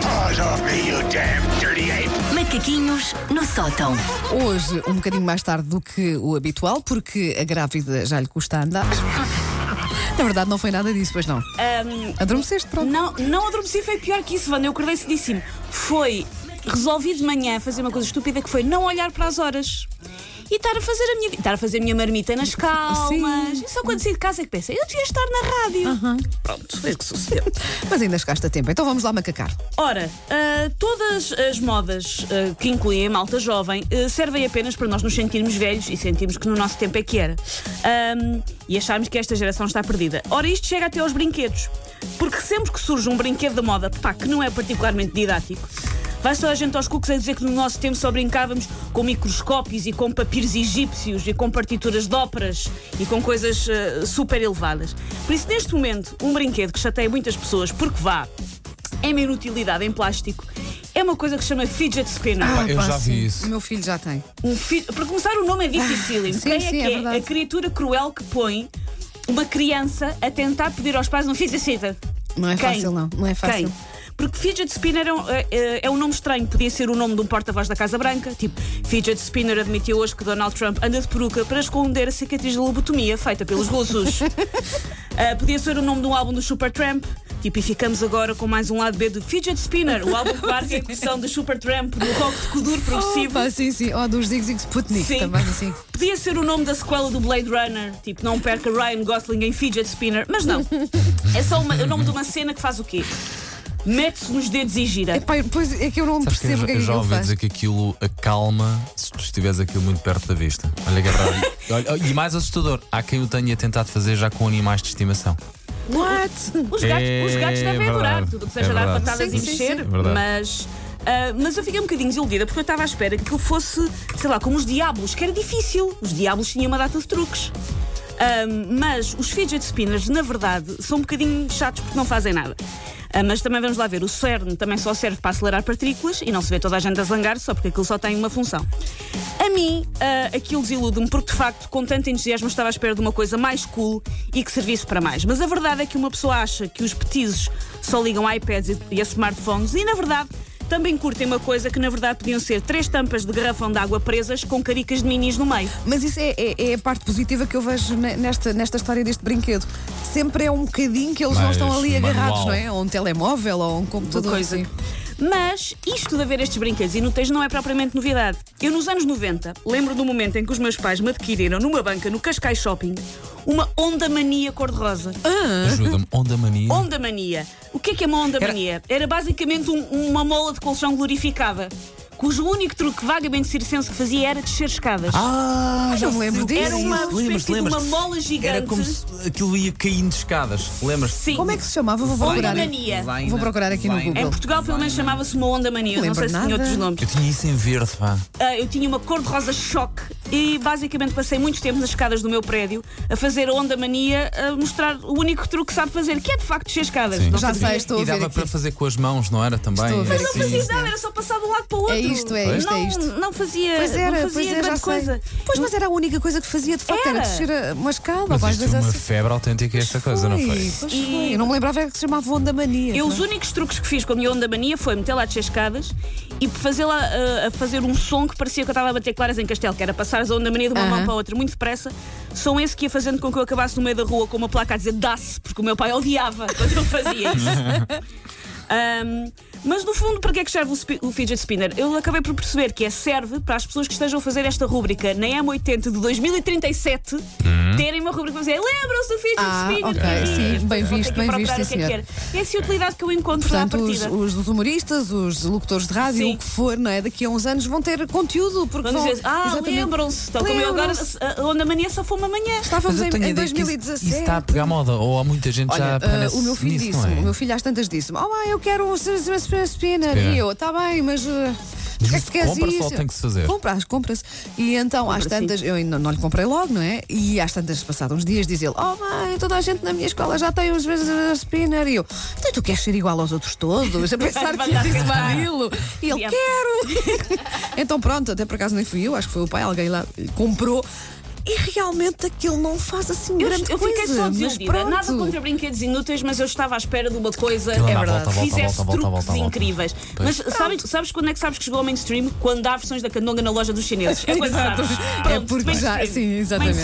paws off me, you damn dirty ape! Macaquinhos no sótão. Hoje, um bocadinho mais tarde do que o habitual, porque a grávida já lhe custa andar. Na verdade, não foi nada disso, pois não. Ahm, Adormeceste, pronto. não, não adormeci, foi pior que isso, Wanda. Eu acordei cedíssimo. Foi resolvi de manhã fazer uma coisa estúpida que foi não olhar para as horas. E estar a fazer a minha estar a fazer a minha marmita nas calmas. Sim. E só quando saí de casa é que pensei, eu devia estar na rádio. Pronto, foi o que sucedeu. Mas ainda chegaste a tempo, então vamos lá macacar. Ora, ah, todas as modas ah, que incluem a malta jovem ah, servem apenas para nós nos sentirmos velhos e sentirmos que no nosso tempo é que era. Ahm, e acharmos que esta geração está perdida. Ora, isto chega até aos brinquedos. Porque sempre que surge um brinquedo da moda, pá, que não é particularmente didático, vai toda a gente aos cucos a dizer que no nosso tempo só brincávamos com microscópios e com papiros egípcios e com partituras de óperas e com coisas ah, super elevadas. Por isso, neste momento, um brinquedo que chateia muitas pessoas, porque vá, é uma inutilidade em plástico. É uma coisa que se chama fidget spinner. eu pá, já vi isso. O meu filho já tem. Um fi- Para começar, o nome é dificílimo. sim, Quem sim, é que é é, a criatura cruel que põe uma criança a tentar pedir aos pais um fidget spinner? Não é Quem? fácil, não. Não é fácil. Quem? Porque fidget spinner é um, é- é- é um nome estranho. Podia ser o nome de um porta-voz da Casa Branca. Tipo, fidget spinner admitiu hoje que Donald Trump anda de peruca para esconder a cicatriz de lobotomia feita pelos russos. Ah, podia ser o nome de um álbum do Supertramp. Tipo, e ficamos agora com mais um lado B do Fidget Spinner, o álbum que marca a incursão do Supertramp no rock de Kuduro Oh, progressivo. pá, sim, sim. Oh, dos Zig Zig Sputnik Sim. também, assim. Podia ser o nome da sequela do Blade Runner, tipo, não perca Ryan Gosling em Fidget Spinner, mas não. É só uma- o nome de uma cena que faz o quê? Mete-se nos dedos e gira. Epá, pois é que eu não Sabes que eu percebo o que é eu já que ouvi dizer que aquilo acalma se tu estiveres aquilo muito perto da vista. Olha que é. E- olha, E mais assustador, há quem o tenha tentado fazer já com animais de estimação. What? Os gatos, É os gatos devem verdade, adorar tudo o que é seja dar verdade. patadas Sim, e mexer, sim. É mas. ah, mas eu fiquei um bocadinho desiludida porque eu estava à espera que aquilo fosse, sei lá, como os diabos, que era difícil. Os diabos tinham uma data de truques. Ah, mas os fidget spinners, na verdade, são um bocadinho chatos porque não fazem nada. Ah, mas também vamos lá ver, o CERN também só serve para acelerar partículas e não se vê toda a gente a zangar só porque aquilo só tem uma função. A mim, ah, aquilo desilude-me porque, de facto, com tanto entusiasmo estava à espera de uma coisa mais cool e que servisse para mais. Mas a verdade é que uma pessoa acha que os petizes só ligam a iPads e- e a smartphones e, na verdade, também curtem uma coisa que, na verdade, podiam ser três tampas de garrafão de água presas com caricas de minis no meio. Mas isso é, é- é a parte positiva que eu vejo ne- nesta, nesta história deste brinquedo. Sempre é um bocadinho que eles não Mais estão ali agarrados, manual. não é? Ou um telemóvel ou um Uma computador. coisa. assim. Mas isto de haver estes brinquedos inúteis não é propriamente novidade. Eu, nos anos 90, lembro do momento em que os meus pais me adquiriram numa banca no Cascais Shopping uma Onda Mania cor-de-rosa. Ajuda-me. Onda mania. Onda Mania. O que é que é uma Onda Era- Mania? Era basicamente um- uma mola de colchão glorificada, cujo único truque vagamente circense que fazia era descer escadas. Ah, já me lembro disso. era uma espécie de uma mola gigante. Era como se aquilo ia caindo de escadas. Lembras? Sim. Como é que se chamava? Vou procurar. Onda Mania. Vou procurar aqui no Google. Em Portugal, pelo menos, chamava-se uma Onda Mania. Não sei se tinha outros nomes. Eu tinha isso em verde, pá. Ah, eu tinha uma cor de rosa choque e basicamente passei muito tempo nas escadas do meu prédio a fazer a onda mania, a mostrar o único truque que sabe fazer, que é de facto descer escadas. Sim. Não Já sei, estou a E ver dava aqui. para fazer com as mãos, não era também? Estou a ver Mas não nada, era só passar de um lado para o outro. É isto, é isto, não, é isto. Não fazia, Pois era, não pois fazia é, já grande sei. coisa. Pois, mas era a única coisa que fazia, de facto, era, Era. descer a- uma escada. Mas ou às isto foi uma assim. febre autêntica esta coisa, não foi? Pois E- foi. Eu não me lembrava era que se chamava Onda Mania. Eu, pá. os únicos truques que fiz com a minha onda mania foi meter lá descer escadas e fazê-la ah, a fazer um som que parecia que eu estava a bater claras em castelo, que era passar a onda mania de uma mão para a outra muito depressa. Som esse que ia fazendo com que eu acabasse no meio da rua com uma placa a dizer dá-se, porque o meu pai odiava quando eu fazia isso. Ahm, mas no fundo, para que é que serve o, o fidget spinner? Eu acabei por perceber que é serve para as pessoas que estejam a fazer esta rúbrica na M80 de 2037 terem uma rúbrica para dizer lembram-se do fidget Ah, spinner? ok, é sim, isto?" bem Vou visto, bem visto, que é sim, que era. Essa é a utilidade que eu encontro à Portanto, os, partida. os- os humoristas, os locutores de rádio, Sim. o que for, não é? Daqui a uns anos vão ter conteúdo. Porque Vão vão, dizer, ah, lembram-se, tal como eu agora, Lembram-se. a Onda Mania só foi uma manhã. Estávamos em, em ideia que isso- 2017. Isso está a pegar moda, ou há muita gente já Olha, ah, aparece o meu filho nisso, disse, é? o meu filho às tantas disse-me: Oh, mãe, eu quero um spinner. spinner. Spinner. E eu, está bem, mas. uh, Mas o que é isso que queres compra-se isso? tem que se fazer? Compras, compra-se. E então, às tantas, eu ainda não lhe comprei logo, não é? E às tantas, passados uns dias, diz ele: Oh, mãe, toda a gente na minha escola já tem uns vezes a spinner. E eu, então tu queres ser igual aos outros todos? A pensar que eu disse aquilo. E ele, Yeah. quero. então pronto, até por acaso nem fui eu, acho que foi o pai, alguém lá lhe comprou. E realmente aquilo não faz assim Eu, grande eu coisa. fiquei só desiludida. Nada contra brinquedos inúteis, mas eu estava à espera de uma coisa Aquilo É verdade. volta, fizesse volta, volta, truques incríveis. Mas sabes, sabes quando é que sabes que chegou ao mainstream? Quando há versões da candonga na loja dos chineses. É quando. É porque já. Sim, exatamente.